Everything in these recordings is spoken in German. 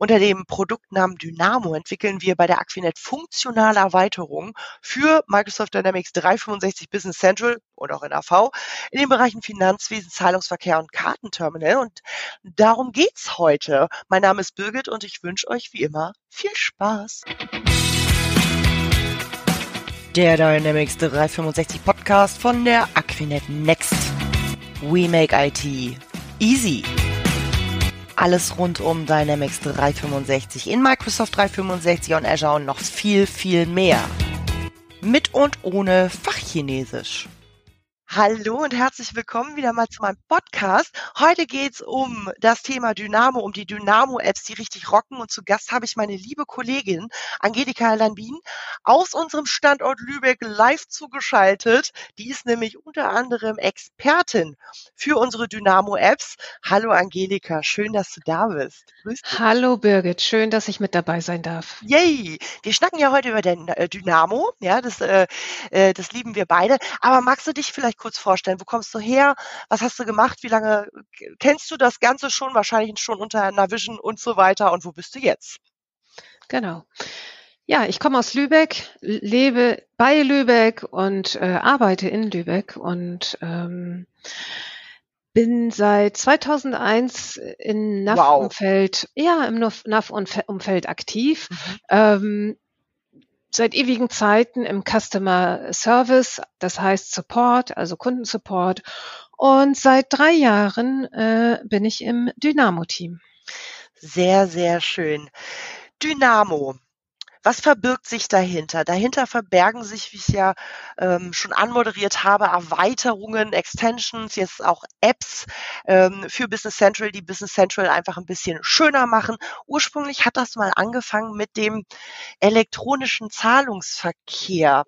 Unter dem Produktnamen Dynamo entwickeln wir bei der Aquinet funktionale Erweiterungen für Microsoft Dynamics 365 Business Central und auch in AV in den Bereichen Finanzwesen, Zahlungsverkehr und Kartenterminal. Und darum geht's heute. Mein Name ist Birgit und ich wünsche euch wie immer viel Spaß. Der Dynamics 365 Podcast von der Aquinet Next. We make IT easy alles rund um Dynamics 365 in Microsoft 365 und Azure und noch viel, viel mehr. Mit und ohne Fachchinesisch. Hallo und herzlich willkommen wieder mal zu meinem Podcast. Heute geht's um das Thema Dynamo, um die Dynamo-Apps, die richtig rocken. Und zu Gast habe ich meine liebe Kollegin Angelika Lanbin aus unserem Standort Lübeck live zugeschaltet. Die ist nämlich unter anderem Expertin für unsere Dynamo-Apps. Hallo Angelika, schön, dass du da bist. Grüß dich. Hallo Birgit, schön, dass ich mit dabei sein darf. Yay! Wir schnacken ja heute über den äh, Dynamo. Ja, das, äh, äh, das lieben wir beide. Aber magst du dich vielleicht kurz vorstellen? Wo kommst du her? Was hast du gemacht? Wie lange kennst du das Ganze schon? Wahrscheinlich schon unter Navision und so weiter. Und wo bist du jetzt? Genau. Ja, ich komme aus Lübeck, lebe bei Lübeck und äh, arbeite in Lübeck und ähm, bin seit 2001 in NAV-Umfeld, wow. ja, im NAV-Umfeld aktiv. Mhm. Ähm, seit ewigen Zeiten im Customer Service, das heißt Support, also Kundensupport. Und seit drei Jahren äh, bin ich im Dynamo-Team. Sehr, sehr schön. Dynamo. Was verbirgt sich dahinter? Dahinter verbergen sich, wie ich ja ähm, schon anmoderiert habe, Erweiterungen, Extensions, jetzt auch Apps ähm, für Business Central, die Business Central einfach ein bisschen schöner machen. Ursprünglich hat das mal angefangen mit dem elektronischen Zahlungsverkehr.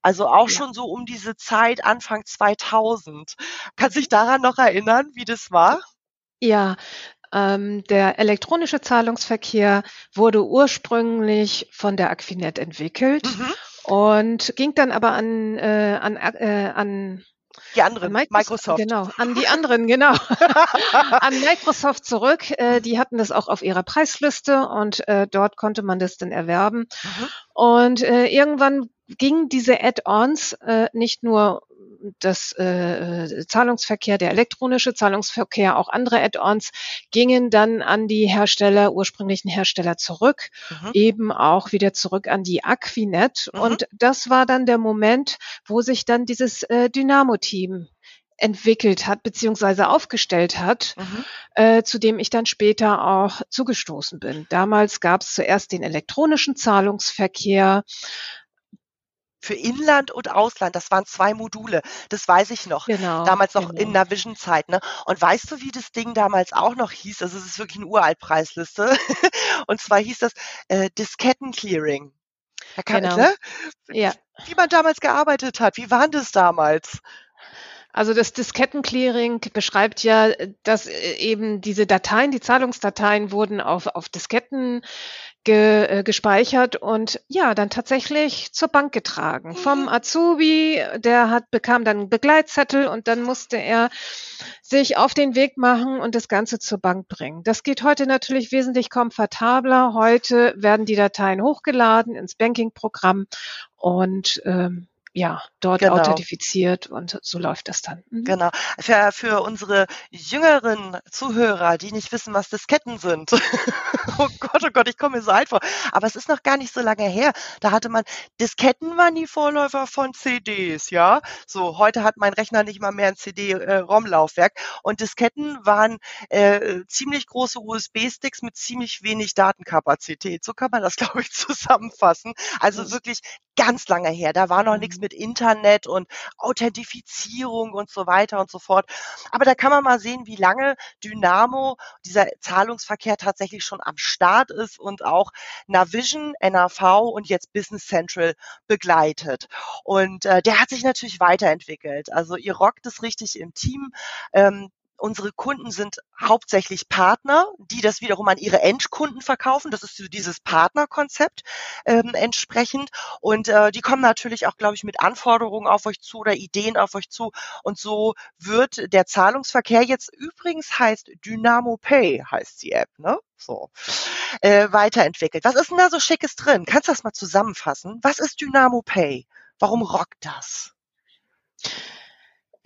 Also auch ja. schon so um diese Zeit, Anfang 2000. Kannst du dich daran noch erinnern, wie das war? Ja, ähm, der elektronische Zahlungsverkehr wurde ursprünglich von der Aquinet entwickelt mhm. und ging dann aber an, äh, an, äh, an die anderen, Microsoft. Genau, an die anderen, genau. an Microsoft zurück. Äh, die hatten das auch auf ihrer Preisliste und äh, dort konnte man das dann erwerben. Mhm. Und äh, irgendwann gingen diese Add-ons äh, nicht nur das äh, Zahlungsverkehr, der elektronische Zahlungsverkehr, auch andere Add-ons gingen dann an die Hersteller, ursprünglichen Hersteller zurück, mhm. eben auch wieder zurück an die Aquinet. Mhm. Und das war dann der Moment, wo sich dann dieses äh, Dynamo-Team entwickelt hat beziehungsweise aufgestellt hat, mhm. äh, zu dem ich dann später auch zugestoßen bin. Damals gab es zuerst den elektronischen Zahlungsverkehr, für Inland und Ausland. Das waren zwei Module. Das weiß ich noch. Genau, damals noch genau. in Navision-Zeit. Ne? Und weißt du, wie das Ding damals auch noch hieß? Also es ist wirklich eine Uraltpreisliste. und zwar hieß das äh, Disketten-Clearing. Genau. Ne? Ja. Wie man damals gearbeitet hat. Wie war das damals? Also das Diskettenclearing beschreibt ja, dass äh, eben diese Dateien, die Zahlungsdateien wurden auf, auf Disketten ge, äh, gespeichert und ja, dann tatsächlich zur Bank getragen. Mhm. Vom Azubi, der hat, bekam dann einen Begleitzettel und dann musste er sich auf den Weg machen und das Ganze zur Bank bringen. Das geht heute natürlich wesentlich komfortabler. Heute werden die Dateien hochgeladen ins Banking-Programm und ähm, ja, dort genau. authentifiziert und so läuft das dann. Mhm. Genau. Für, für unsere jüngeren Zuhörer, die nicht wissen, was Disketten sind. oh Gott, oh Gott, ich komme mir so alt vor. Aber es ist noch gar nicht so lange her. Da hatte man, Disketten waren die Vorläufer von CDs, ja. So, heute hat mein Rechner nicht mal mehr ein CD-ROM-Laufwerk. Äh, und Disketten waren äh, ziemlich große USB-Sticks mit ziemlich wenig Datenkapazität. So kann man das, glaube ich, zusammenfassen. Also wirklich ganz lange her. Da war noch mhm. nichts mit Internet und Authentifizierung und so weiter und so fort. Aber da kann man mal sehen, wie lange Dynamo, dieser Zahlungsverkehr tatsächlich schon am Start ist und auch Navision, NAV und jetzt Business Central begleitet. Und äh, der hat sich natürlich weiterentwickelt. Also ihr rockt es richtig im Team. Ähm, unsere Kunden sind hauptsächlich Partner, die das wiederum an ihre Endkunden verkaufen. Das ist so dieses Partnerkonzept ähm, entsprechend. Und äh, die kommen natürlich auch, glaube ich, mit Anforderungen auf euch zu oder Ideen auf euch zu. Und so wird der Zahlungsverkehr jetzt übrigens heißt Dynamo Pay, heißt die App, ne? So, äh, weiterentwickelt. Was ist denn da so Schickes drin? Kannst du das mal zusammenfassen? Was ist Dynamo Pay? Warum rockt das?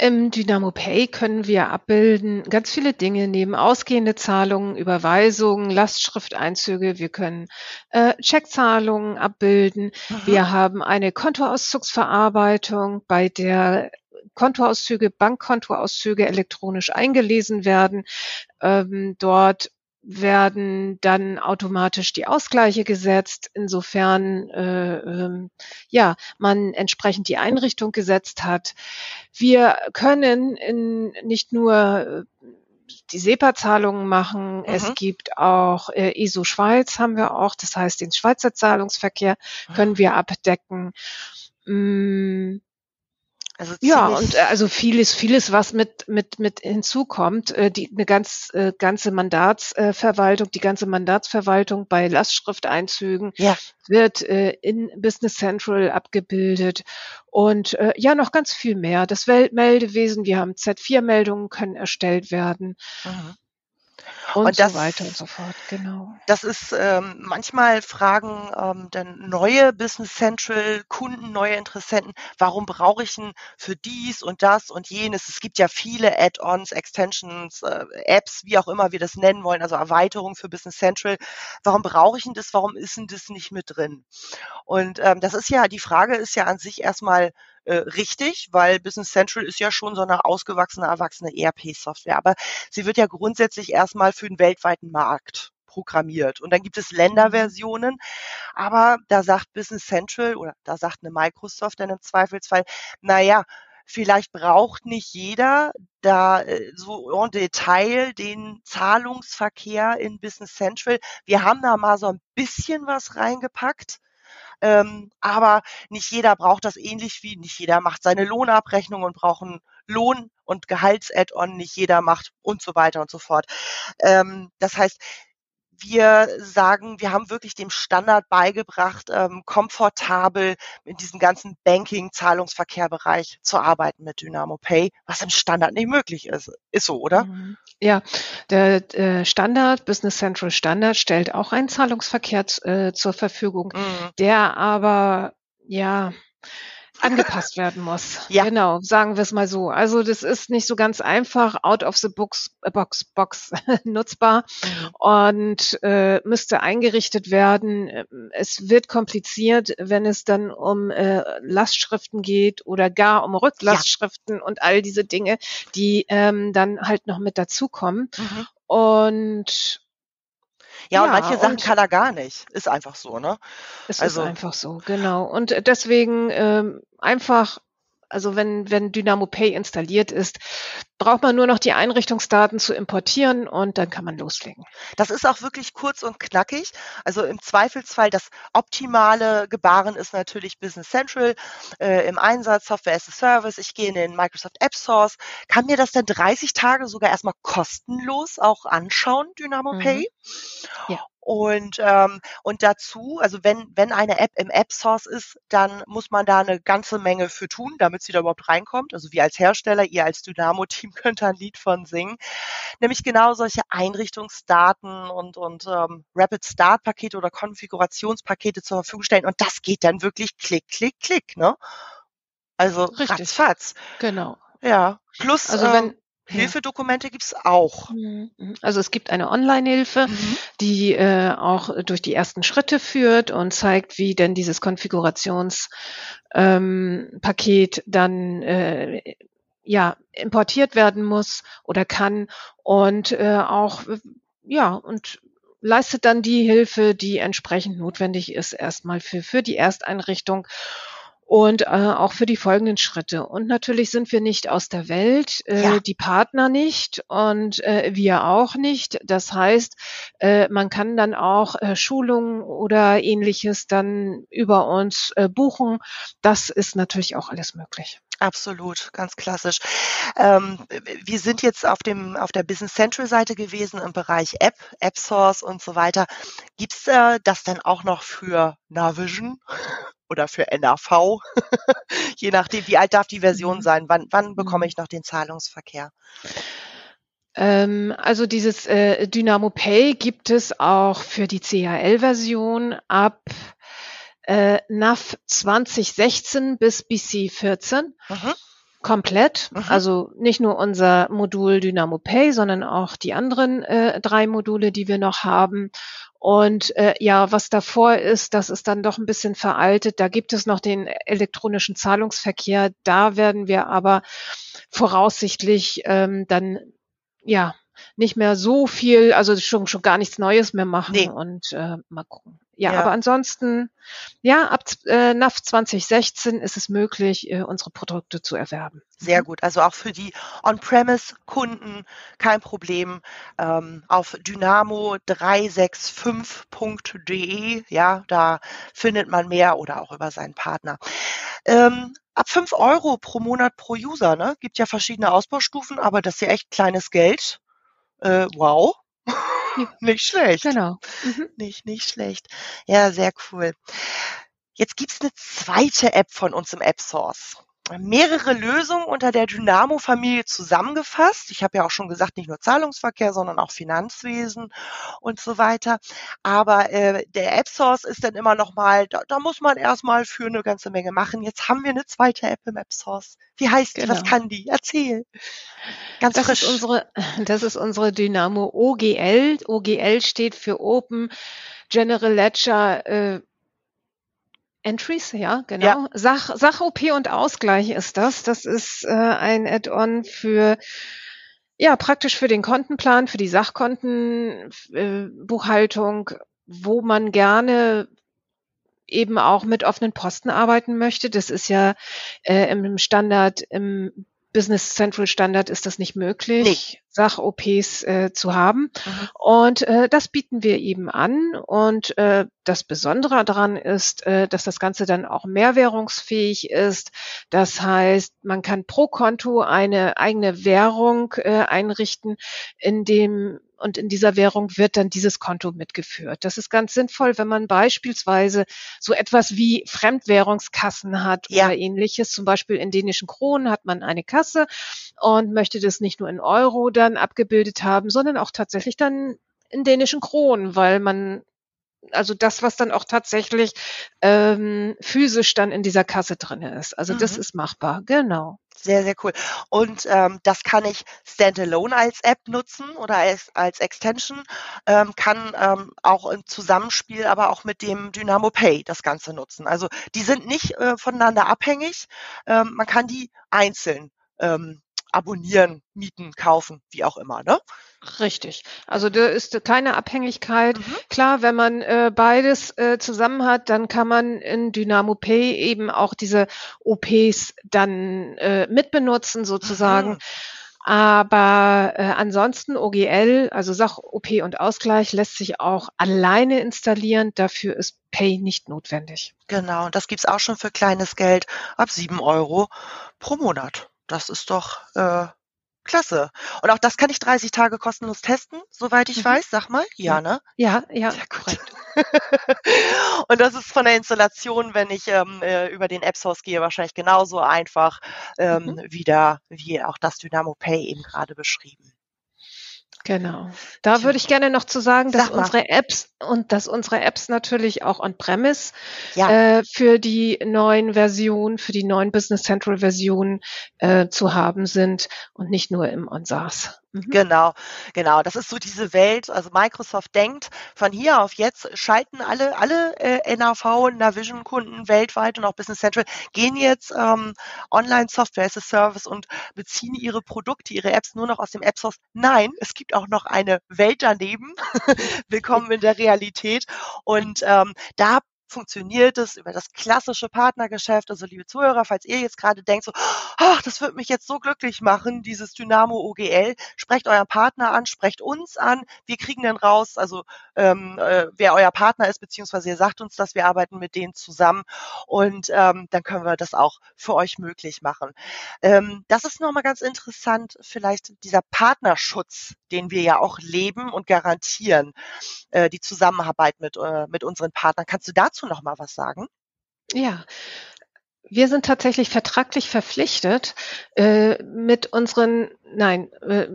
Im Dynamo Pay können wir abbilden ganz viele Dinge neben ausgehende Zahlungen, Überweisungen, Lastschrifteinzüge. Wir können äh, Checkzahlungen abbilden. Mhm. Wir haben eine Kontoauszugsverarbeitung, bei der Kontoauszüge, Bankkontoauszüge elektronisch eingelesen werden. Ähm, dort werden dann automatisch die Ausgleiche gesetzt, insofern äh, ähm, ja man entsprechend die Einrichtung gesetzt hat. Wir können in, nicht nur äh, die SEPA-Zahlungen machen. Mhm. Es gibt auch äh, ISO Schweiz haben wir auch, das heißt den Schweizer Zahlungsverkehr können wir abdecken. Mm, also ja, und äh, also vieles, vieles, was mit, mit, mit hinzukommt, äh, die, eine ganz, äh, ganze Mandatsverwaltung, die ganze Mandatsverwaltung bei Lastschrifteinzügen ja. wird in Business Central abgebildet und ja, noch ganz viel mehr. Das Weltmeldewesen, wir haben Z4-Meldungen können erstellt werden. Mhm. Und, und das, so weiter und so fort, genau. Das ist ähm, manchmal fragen ähm, dann neue Business Central Kunden, neue Interessenten, warum brauche ich denn für dies und das und jenes? Es gibt ja viele Add-ons, Extensions, äh, Apps, wie auch immer wir das nennen wollen, also Erweiterungen für Business Central. Warum brauche ich denn das? Warum ist denn das nicht mit drin? Und ähm, das ist ja, die Frage ist ja an sich erstmal äh, richtig, weil Business Central ist ja schon so eine ausgewachsene, erwachsene ERP-Software. Aber sie wird ja grundsätzlich erstmal für den weltweiten Markt programmiert. Und dann gibt es Länderversionen. Aber da sagt Business Central oder da sagt eine Microsoft dann im Zweifelsfall, naja, vielleicht braucht nicht jeder da äh, so en Detail den Zahlungsverkehr in Business Central. Wir haben da mal so ein bisschen was reingepackt. Ähm, aber nicht jeder braucht das ähnlich wie nicht jeder macht seine Lohnabrechnung und braucht einen Lohn- und Gehalts-Add-on, nicht jeder macht und so weiter und so fort. Ähm, das heißt, wir sagen, wir haben wirklich dem Standard beigebracht, ähm, komfortabel in diesem ganzen Banking-Zahlungsverkehrbereich zu arbeiten mit Dynamo Pay, was im Standard nicht möglich ist. Ist so, oder? Mhm. Ja, der äh, Standard, Business Central Standard stellt auch einen Zahlungsverkehr äh, zur Verfügung, mhm. der aber ja angepasst werden muss. Ja. Genau, sagen wir es mal so. Also das ist nicht so ganz einfach, out of the box, äh, box, box nutzbar mhm. und äh, müsste eingerichtet werden. Es wird kompliziert, wenn es dann um äh, Lastschriften geht oder gar um Rücklastschriften ja. und all diese Dinge, die ähm, dann halt noch mit dazukommen. Mhm. Und ja, und manche Sachen und kann er gar nicht. Ist einfach so, ne? Es also, ist einfach so, genau. Und deswegen ähm, einfach also wenn, wenn Dynamo Pay installiert ist, braucht man nur noch die Einrichtungsdaten zu importieren und dann kann man loslegen. Das ist auch wirklich kurz und knackig. Also im Zweifelsfall das optimale Gebaren ist natürlich Business Central äh, im Einsatz, Software as a Service. Ich gehe in den Microsoft App Source, kann mir das dann 30 Tage sogar erstmal kostenlos auch anschauen, Dynamo mhm. Pay. Ja. Und, ähm, und dazu, also wenn, wenn eine App im App Source ist, dann muss man da eine ganze Menge für tun, damit sie da überhaupt reinkommt. Also wir als Hersteller, ihr als Dynamo-Team könnt da ein Lied von singen. Nämlich genau solche Einrichtungsdaten und, und ähm, Rapid Start-Pakete oder Konfigurationspakete zur Verfügung stellen. Und das geht dann wirklich klick, klick, klick, ne? Also Richtig. ratzfatz. Genau. Ja. Plus, also wenn, ähm, Hilfedokumente gibt's auch. Mhm, mhm. Also es gibt eine Online-Hilfe, mhm. die äh, auch durch die ersten Schritte führt und zeigt, wie denn dieses Konfigurationspaket ähm, dann äh, ja importiert werden muss oder kann und äh, auch ja und leistet dann die Hilfe, die entsprechend notwendig ist, erstmal für, für die Ersteinrichtung und äh, auch für die folgenden Schritte. Und natürlich sind wir nicht aus der Welt, äh, ja. die Partner nicht und äh, wir auch nicht. Das heißt, äh, man kann dann auch äh, Schulungen oder ähnliches dann über uns äh, buchen. Das ist natürlich auch alles möglich. Absolut, ganz klassisch. Ähm, wir sind jetzt auf dem auf der Business Central Seite gewesen im Bereich App, App Source und so weiter. Gibt's äh, das denn auch noch für Navision oder für NAV? Je nachdem, wie alt darf die Version Mhm. sein? Wann, wann bekomme Mhm. ich noch den Zahlungsverkehr? Ähm, also dieses äh, Dynamo Pay gibt es auch für die CHL-Version ab äh, NAV 2016 bis BC 14 Mhm. komplett. Mhm. Also nicht nur unser Modul Dynamo Pay, sondern auch die anderen äh, drei Module, die wir noch haben. Und äh, ja, was davor ist, das ist dann doch ein bisschen veraltet. Da gibt es noch den elektronischen Zahlungsverkehr. Da werden wir aber voraussichtlich ähm, dann ja nicht mehr so viel, also schon schon gar nichts Neues mehr machen Nee. und äh, mal gucken. Ja, Ja. aber ansonsten, ja, ab äh, NAV 2016 ist es möglich, äh, unsere Produkte zu erwerben. Sehr Mhm. gut. Also auch für die On-Premise-Kunden kein Problem. Ähm, auf dynamo365.de, ja, da findet man mehr oder auch über seinen Partner. Ähm, ab 5 Euro pro Monat pro User, ne? Gibt ja verschiedene Ausbaustufen, aber das ist ja echt kleines Geld. Äh, wow. Nicht schlecht. Genau. Mhm. Nicht, nicht schlecht. Ja, sehr cool. Jetzt gibt's eine zweite App von uns im App Source. Mehrere Lösungen unter der Dynamo-Familie zusammengefasst. Ich habe ja auch schon gesagt, nicht nur Zahlungsverkehr, sondern auch Finanzwesen und so weiter. Aber äh, der App Source ist dann immer noch mal, da, da muss man erstmal für eine ganze Menge machen. Jetzt haben wir eine zweite App im App Source. Wie heißt die? Was Genau. kann die? Erzähl. Ganz Das frisch. ist unsere, das ist unsere Dynamo OGL. OGL steht für Open General Ledger äh, Entries, ja, genau. Ja. Sach, Sach OP und Ausgleich ist das. Das ist äh, ein Add-on für ja, praktisch für den Kontenplan, für die Sachkontenbuchhaltung, äh, wo man gerne eben auch mit offenen Posten arbeiten möchte. Das ist ja äh, im Standard, im Business Central Standard ist das nicht möglich, Sach-OPs äh, zu haben. Mhm. Und äh, das bieten wir eben an. Und äh, das Besondere daran ist, äh, dass das Ganze dann auch mehrwährungsfähig ist. Das heißt, man kann pro Konto eine eigene Währung äh, einrichten, in dem und in dieser Währung wird dann dieses Konto mitgeführt. Das ist ganz sinnvoll, wenn man beispielsweise so etwas wie Fremdwährungskassen hat Ja. oder ähnliches. Zum Beispiel in dänischen Kronen hat man eine Kasse und möchte das nicht nur in Euro dann abgebildet haben, sondern auch tatsächlich dann in dänischen Kronen, weil man also das, was dann auch tatsächlich ähm, physisch dann in dieser Kasse drinne ist. Also das Mhm. ist machbar, genau. Sehr, sehr cool. Und ähm, das kann ich standalone als App nutzen oder als, als Extension, ähm, kann ähm, auch im Zusammenspiel aber auch mit dem Dynamo Pay das Ganze nutzen. Also die sind nicht äh, voneinander abhängig. Ähm, man kann die einzeln ähm, abonnieren, mieten, kaufen, wie auch immer. Ne? Richtig. Also da ist keine Abhängigkeit. Mhm. Klar, wenn man äh, beides äh, zusammen hat, dann kann man in Dynamo Pay eben auch diese OPs dann äh, mitbenutzen sozusagen. Mhm. Aber äh, ansonsten OGL, also Sach-OP und Ausgleich, lässt sich auch alleine installieren. Dafür ist Pay nicht notwendig. Genau, und das gibt's auch schon für kleines Geld ab sieben Euro pro Monat. Das ist doch äh, klasse. Und auch das kann ich 30 Tage kostenlos testen, soweit ich Mhm. weiß. Sag mal. Ja, Ja. ne? Ja, ja, Sehr korrekt. Und das ist von der Installation, wenn ich ähm, äh, über den App Source gehe, wahrscheinlich genauso einfach ähm, Mhm. wieder wie auch das Dynamo Pay eben gerade beschrieben. Genau. Da würde ich gerne noch zu sagen, dass Sag unsere Apps und dass unsere Apps natürlich auch on-premise Ja, äh, für die neuen Versionen, für die neuen Business Central Versionen äh, zu haben sind und nicht nur im On-SaaS. Mhm. Genau, genau. Das ist so diese Welt. Also Microsoft denkt, von hier auf jetzt schalten alle, alle äh, NAV, Navision-Kunden weltweit und auch Business Central gehen jetzt ähm, Online-Software as a Service und beziehen ihre Produkte, ihre Apps nur noch aus dem App Source. Nein, es gibt auch noch eine Welt daneben. Willkommen in der Realität. Und ähm, da funktioniert es über das klassische Partnergeschäft. Also liebe Zuhörer, falls ihr jetzt gerade denkt, so, ach, das wird mich jetzt so glücklich machen, dieses Dynamo OGL, sprecht euren Partner an, sprecht uns an. Wir kriegen dann raus, also ähm, äh, wer euer Partner ist, beziehungsweise ihr sagt uns das, wir arbeiten mit denen zusammen und ähm, dann können wir das auch für euch möglich machen. Ähm, das ist nochmal ganz interessant, vielleicht dieser Partnerschutz, den wir ja auch leben und garantieren, äh, die Zusammenarbeit mit, äh, mit unseren Partnern. Kannst du dazu nochmal was sagen? Ja, wir sind tatsächlich vertraglich verpflichtet, äh, mit unseren, nein, äh,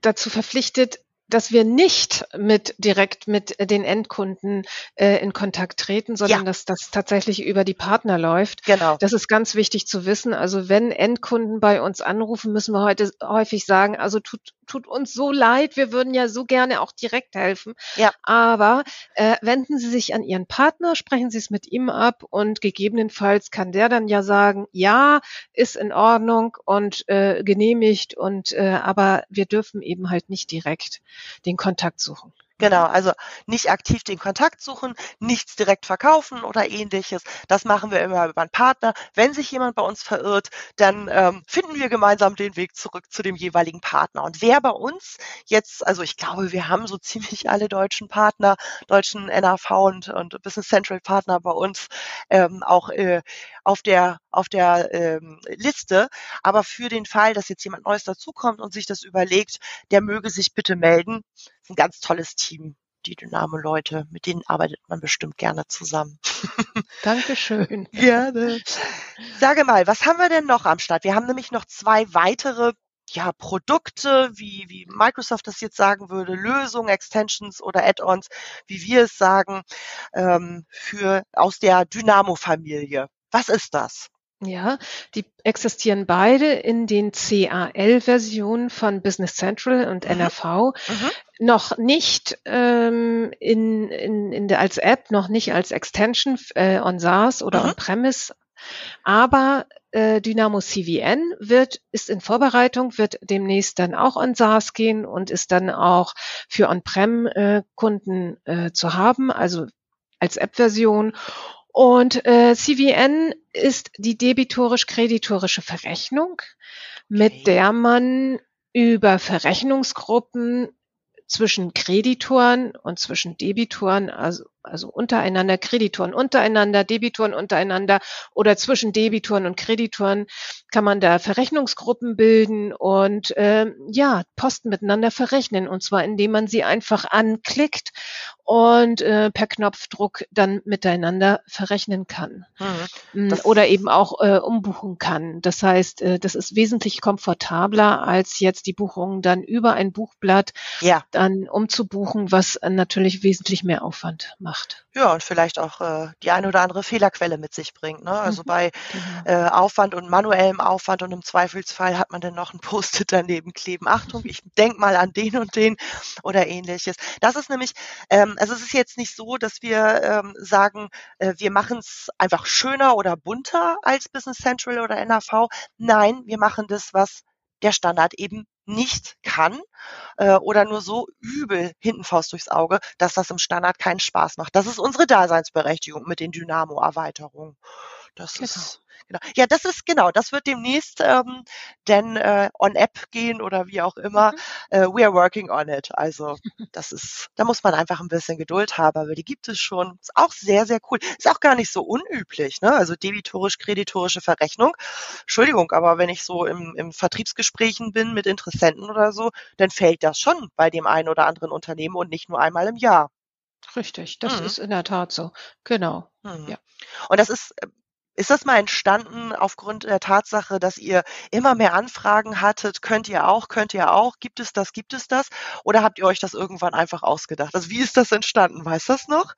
dazu verpflichtet, dass wir nicht mit direkt mit den Endkunden äh, in Kontakt treten, sondern ja. dass das tatsächlich über die Partner läuft. Genau. Das ist ganz wichtig zu wissen. Also wenn Endkunden bei uns anrufen, müssen wir heute häufig sagen, also tut, tut uns so leid, wir würden ja so gerne auch direkt helfen. Ja. Aber äh, wenden Sie sich an Ihren Partner, sprechen Sie es mit ihm ab und gegebenenfalls kann der dann ja sagen, ja, ist in Ordnung und äh, genehmigt und äh, aber wir dürfen eben halt nicht direkt den Kontakt suchen. Genau, also nicht aktiv den Kontakt suchen, nichts direkt verkaufen oder ähnliches. Das machen wir immer über einen Partner. Wenn sich jemand bei uns verirrt, dann ähm, finden wir gemeinsam den Weg zurück zu dem jeweiligen Partner. Und wer bei uns jetzt, also ich glaube, wir haben so ziemlich alle deutschen Partner, deutschen NAV und, und Business Central Partner bei uns ähm, auch äh, auf der auf der ähm, Liste. Aber für den Fall, dass jetzt jemand Neues dazukommt und sich das überlegt, der möge sich bitte melden. Ein ganz tolles Team, die Dynamo-Leute. Mit denen arbeitet man bestimmt gerne zusammen. Dankeschön. Gerne. Sage mal, was haben wir denn noch am Start? Wir haben nämlich noch zwei weitere ja, Produkte, wie, wie Microsoft das jetzt sagen würde, Lösungen, Extensions oder Add-ons, wie wir es sagen, ähm, für aus der Dynamo-Familie. Was ist das? Ja, die existieren beide in den CAL-Versionen von Business Central und mhm. NRV. Mhm. Noch nicht ähm, in, in, in der, als App, noch nicht als Extension äh, on SaaS oder mhm. on-Premise. Aber äh, Dynamo CVN wird, ist in Vorbereitung, wird demnächst dann auch on SaaS gehen und ist dann auch für On-Prem-Kunden äh, äh, zu haben, also als App-Version. Und äh, CVN ist die debitorisch-kreditorische Verrechnung, mit okay. der man über Verrechnungsgruppen zwischen Kreditoren und zwischen Debitoren, also also untereinander, Kreditoren untereinander, Debitoren untereinander oder zwischen Debitoren und Kreditoren kann man da Verrechnungsgruppen bilden und äh, ja, Posten miteinander verrechnen. Und zwar indem man sie einfach anklickt und äh, per Knopfdruck dann miteinander verrechnen kann. Mhm. Mm, oder eben auch äh, umbuchen kann. Das heißt, äh, das ist wesentlich komfortabler, als jetzt die Buchungen dann über ein Buchblatt ja. dann umzubuchen, was natürlich wesentlich mehr Aufwand macht macht. Ja, und vielleicht auch äh, die eine oder andere Fehlerquelle mit sich bringt. Ne? Also mhm. bei genau. äh, Aufwand und manuellem Aufwand und im Zweifelsfall hat man dann noch ein Post-it daneben kleben. Achtung, ich denk mal an den und den oder ähnliches. Das ist nämlich, ähm, also es ist jetzt nicht so, dass wir ähm, sagen, äh, wir machen es einfach schöner oder bunter als Business Central oder NAV. Nein, wir machen das, was der Standard eben nicht kann äh, oder nur so übel hinten Faust durchs Auge, dass das im Standard keinen Spaß macht. Das ist unsere Daseinsberechtigung mit den Dynamo-Erweiterungen. Das genau. ist genau. Ja, das ist genau. Das wird demnächst ähm, denn äh, on App gehen oder wie auch immer. Mhm. Äh, we are working on it. Also das ist, da muss man einfach ein bisschen Geduld haben, aber die gibt es schon. Ist auch sehr sehr cool. Ist auch gar nicht so unüblich. Ne? Also debitorisch-kreditorische Verrechnung. Entschuldigung, aber wenn ich so im, im Vertriebsgesprächen bin mit Interessenten oder so, dann fällt das schon bei dem einen oder anderen Unternehmen und nicht nur einmal im Jahr. Richtig, das mhm. ist in der Tat so. Genau. Mhm. Ja. Und das ist äh, ist das mal entstanden aufgrund der Tatsache, dass ihr immer mehr Anfragen hattet? Könnt ihr auch, könnt ihr auch? Gibt es das, gibt es das? Oder habt ihr euch das irgendwann einfach ausgedacht? Also wie ist das entstanden? Weiß das noch?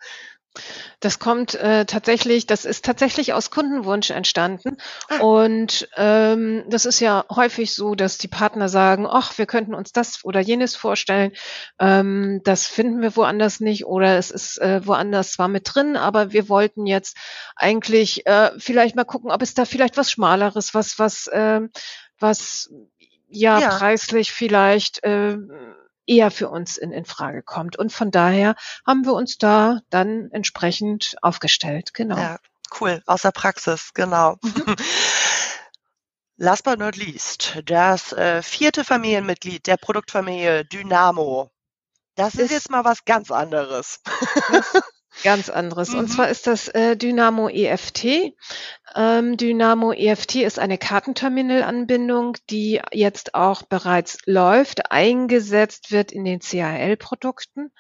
Das kommt äh, tatsächlich, das ist tatsächlich aus Kundenwunsch entstanden. Ah. Und ähm, das ist ja häufig so, dass die Partner sagen, ach, wir könnten uns das oder jenes vorstellen. Ähm, das finden wir woanders nicht oder es ist äh, woanders zwar mit drin, aber wir wollten jetzt eigentlich äh, vielleicht mal gucken, ob es da vielleicht was Schmaleres, was, was, äh, was ja, ja. preislich vielleicht äh, eher für uns in, in Frage kommt. Und von daher haben wir uns da dann entsprechend aufgestellt. Genau. Ja, cool. Aus der Praxis, genau. Mhm. Last but not least, das äh, vierte Familienmitglied der Produktfamilie Dynamo. Das ist, ist jetzt mal was ganz anderes. Ganz anderes. Mhm. Und zwar ist das äh, Dynamo EFT. Ähm, Dynamo EFT ist eine Kartenterminal-Anbindung, die jetzt auch bereits läuft, eingesetzt wird in den CAL-Produkten.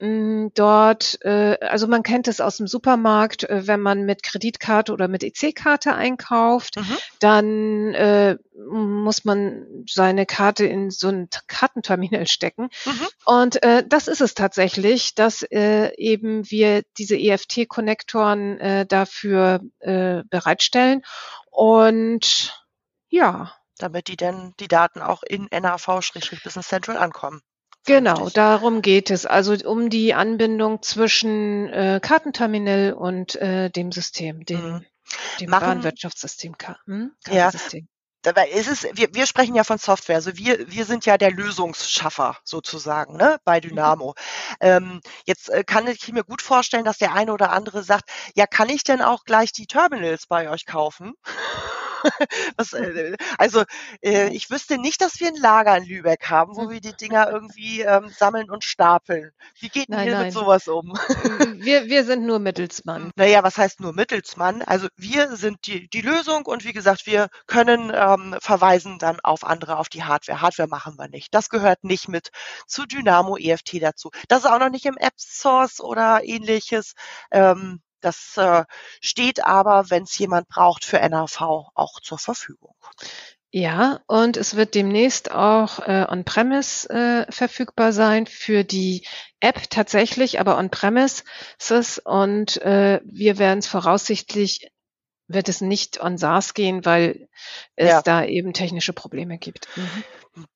Hm, dort, äh, also man kennt es aus dem Supermarkt, äh, wenn man mit Kreditkarte oder mit EC-Karte einkauft, mhm. dann äh, muss man seine Karte in so ein Kartenterminal stecken. Mhm. Und äh, das ist es tatsächlich, dass äh, eben wir diese EFT-Konnektoren äh, dafür äh, bereitstellen. Und ja. Damit die dann die Daten auch in NAV-Business Central ankommen. Genau, darum geht es. Also um die Anbindung zwischen äh, Kartenterminal und äh, dem System, dem, mhm. dem Machen, Bahnwirtschaftssystem. Hm? Ja, dabei ist es, wir, wir sprechen ja von Software, also wir, wir sind ja der Lösungsschaffer sozusagen ne, bei mhm. Dynamo. Mhm. Ähm, jetzt äh, kann ich mir gut vorstellen, dass der eine oder andere sagt, ja, kann ich denn auch gleich die Terminals bei euch kaufen? Was, äh, also äh, ich wüsste nicht, dass wir ein Lager in Lübeck haben, wo wir die Dinger irgendwie ähm, sammeln und stapeln. Wie geht denn ihr mit sowas um? wir, wir sind nur Mittelsmann. Naja, was heißt nur Mittelsmann? Also wir sind die, die Lösung und wie gesagt, wir können ähm, verweisen dann auf andere, auf die Hardware. Hardware machen wir nicht. Das gehört nicht mit zu Dynamo EFT dazu. Das ist auch noch nicht im App Source oder ähnliches. Ähm, das äh, steht aber, wenn es jemand braucht, für NAV auch zur Verfügung. Ja, und es wird demnächst auch äh, on-premise äh, verfügbar sein für die App tatsächlich, aber on-premises. Und äh, wir werden es voraussichtlich wird es nicht on SaaS gehen, weil es ja. da eben technische Probleme gibt. Mhm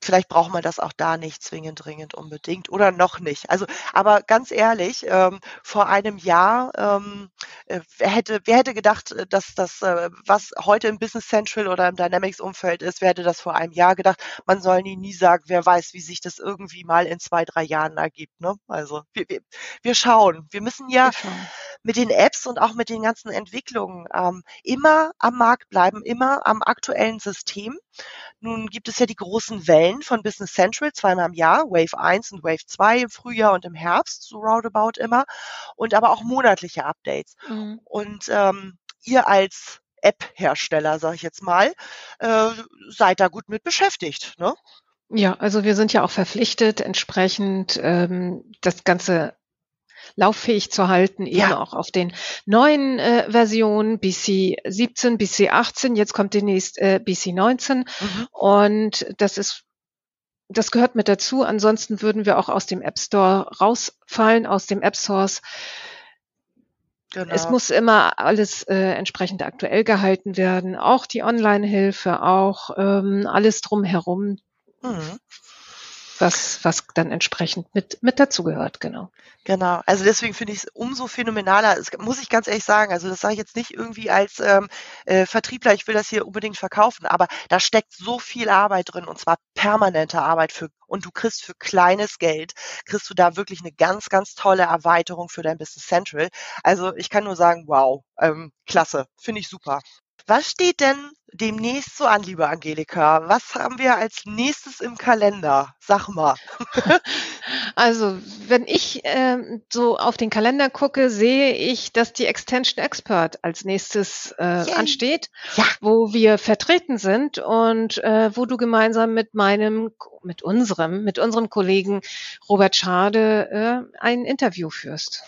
vielleicht braucht man das auch da nicht zwingend dringend unbedingt oder noch nicht. Also, aber ganz ehrlich, ähm, vor einem Jahr, ähm, äh, wer hätte, wer hätte gedacht, äh, dass das, äh, was heute im Business Central oder im Dynamics-Umfeld ist, wer hätte das vor einem Jahr gedacht? Man soll nie, nie sagen, wer weiß, wie sich das irgendwie mal in zwei, drei Jahren ergibt. Ne? Also wir, wir, wir schauen. Wir müssen ja mit den Apps und auch mit den ganzen Entwicklungen ähm, immer am Markt bleiben, immer am aktuellen System. Nun gibt es ja die großen Wellen von Business Central zweimal im Jahr, Wave 1 und Wave 2 im Frühjahr und im Herbst, so roundabout immer, und aber auch monatliche Updates. Mhm. Und ähm, ihr als App-Hersteller, sage ich jetzt mal, äh, seid da gut mit beschäftigt, ne? Ja, also wir sind ja auch verpflichtet, entsprechend ähm, das Ganze lauffähig zu halten, eben ja. auch auf den neuen äh, Versionen BC 17, BC 18, jetzt kommt demnächst äh, BC 19 mhm. und das ist das gehört mit dazu. Ansonsten würden wir auch aus dem App Store rausfallen, aus dem App Source. Genau. Es muss immer alles äh, entsprechend aktuell gehalten werden, auch die Online-Hilfe, auch ähm, alles drumherum. Mhm was, was dann entsprechend mit, mit dazugehört, genau. Genau, also deswegen finde ich es umso phänomenaler, das muss ich ganz ehrlich sagen, also das sage ich jetzt nicht irgendwie als ähm, äh, Vertriebler, ich will das hier unbedingt verkaufen, aber da steckt so viel Arbeit drin und zwar permanente Arbeit für und du kriegst für kleines Geld, kriegst du da wirklich eine ganz, ganz tolle Erweiterung für dein Business Central. Also ich kann nur sagen, wow, ähm, klasse, finde ich super. Was steht denn demnächst so an, liebe Angelika? Was haben wir als nächstes im Kalender? Sag mal. Also, wenn ich äh, so auf den Kalender gucke, sehe ich, dass die Extension Expert als nächstes äh, ansteht, ja. wo wir vertreten sind und äh, wo du gemeinsam mit meinem, mit unserem, mit unserem Kollegen Robert Schade äh, ein Interview führst.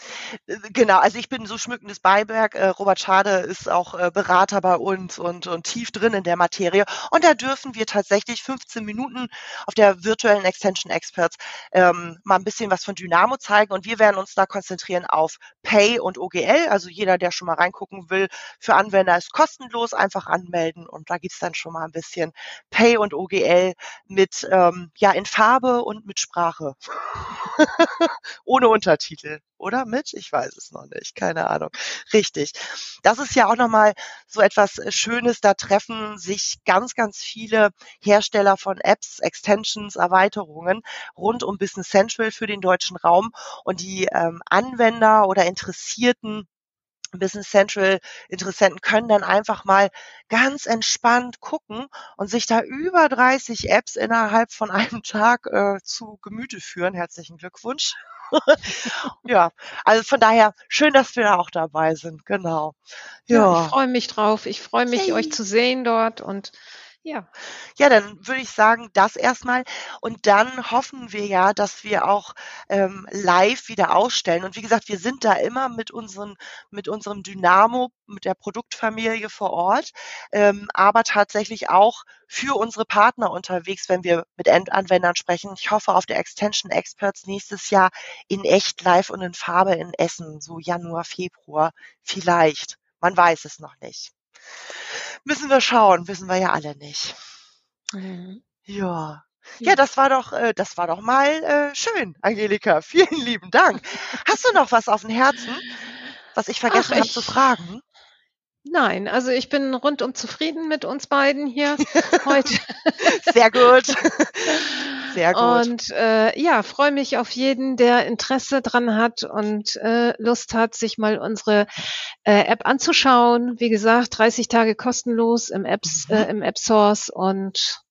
Äh, genau, also ich bin so schmückendes Beiberg. Äh, Robert Schade ist auch äh, Berater bei uns und, und tief tief drin in der Materie. Und da dürfen wir tatsächlich 15 Minuten auf der virtuellen Extension Experts ähm, mal ein bisschen was von Dynamo zeigen. Und wir werden uns da konzentrieren auf Pay und OGL. Also jeder, der schon mal reingucken will, für Anwender ist kostenlos, einfach anmelden. Und da gibt's dann schon mal ein bisschen Pay und OGL mit ähm, ähm, ja in Farbe und mit Sprache. Ohne Untertitel. Oder mit? Ich weiß es noch nicht. Keine Ahnung. Richtig. Das ist ja auch nochmal so etwas äh, Schönes. Da treffen sich ganz, ganz viele Hersteller von Apps, Extensions, Erweiterungen rund um Business Central für den deutschen Raum. Und die ähm, Anwender oder Interessierten Business Central Interessenten können dann einfach mal ganz entspannt gucken und sich da über 30 Apps innerhalb von einem Tag äh, zu Gemüte führen. Herzlichen Glückwunsch. ja, also von daher schön, dass wir da auch dabei sind. Genau. Ja, ja ich freue mich drauf. Ich freue mich, hey. euch zu sehen dort und ja. Ja, dann würde ich sagen, das erstmal. Und dann hoffen wir ja, dass wir auch ähm, live wieder ausstellen. Und wie gesagt, wir sind da immer mit, unseren, mit unserem Dynamo, mit der Produktfamilie vor Ort, ähm, aber tatsächlich auch für unsere Partner unterwegs, wenn wir mit Endanwendern sprechen. Ich hoffe auf der Extension Experts nächstes Jahr in echt live und in Farbe in Essen, so Januar, Februar vielleicht. Man weiß es noch nicht. Müssen wir schauen, wissen wir ja alle nicht. Mhm. Ja. Ja, das war doch, äh, das war doch mal äh, schön, Angelika. Vielen lieben Dank. Hast du noch was auf dem Herzen, was ich vergessen habe zu fragen? Nein, also ich bin rundum zufrieden mit uns beiden hier heute. Sehr gut. Sehr gut. Und äh, ja, freue mich auf jeden, der Interesse dran hat und äh, Lust hat, sich mal unsere äh, App anzuschauen. Wie gesagt, 30 Tage kostenlos im Apps, mhm. äh, im App Source und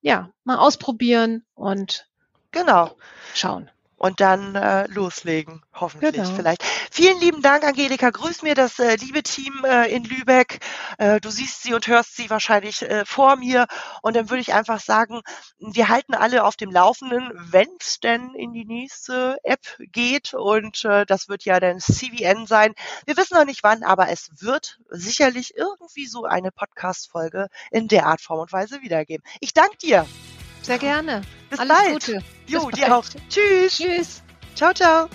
ja, mal ausprobieren und genau schauen und dann äh, loslegen, hoffentlich genau. vielleicht. Vielen lieben Dank, Angelika. Grüß mir das äh, liebe Team äh, in Lübeck. Äh, du siehst sie und hörst sie wahrscheinlich äh, vor mir. Und dann würde ich einfach sagen, wir halten alle auf dem Laufenden, wenn es denn in die nächste App geht. Und äh, das wird ja dann CVN sein. Wir wissen noch nicht wann, aber es wird sicherlich irgendwie so eine Podcast-Folge in der Art, Form und Weise wiedergeben. Ich danke dir. Sehr gerne. Bis Alles bald. Gute. Jo, Bis dir auch. Tschüss. Tschüss. Ciao, ciao.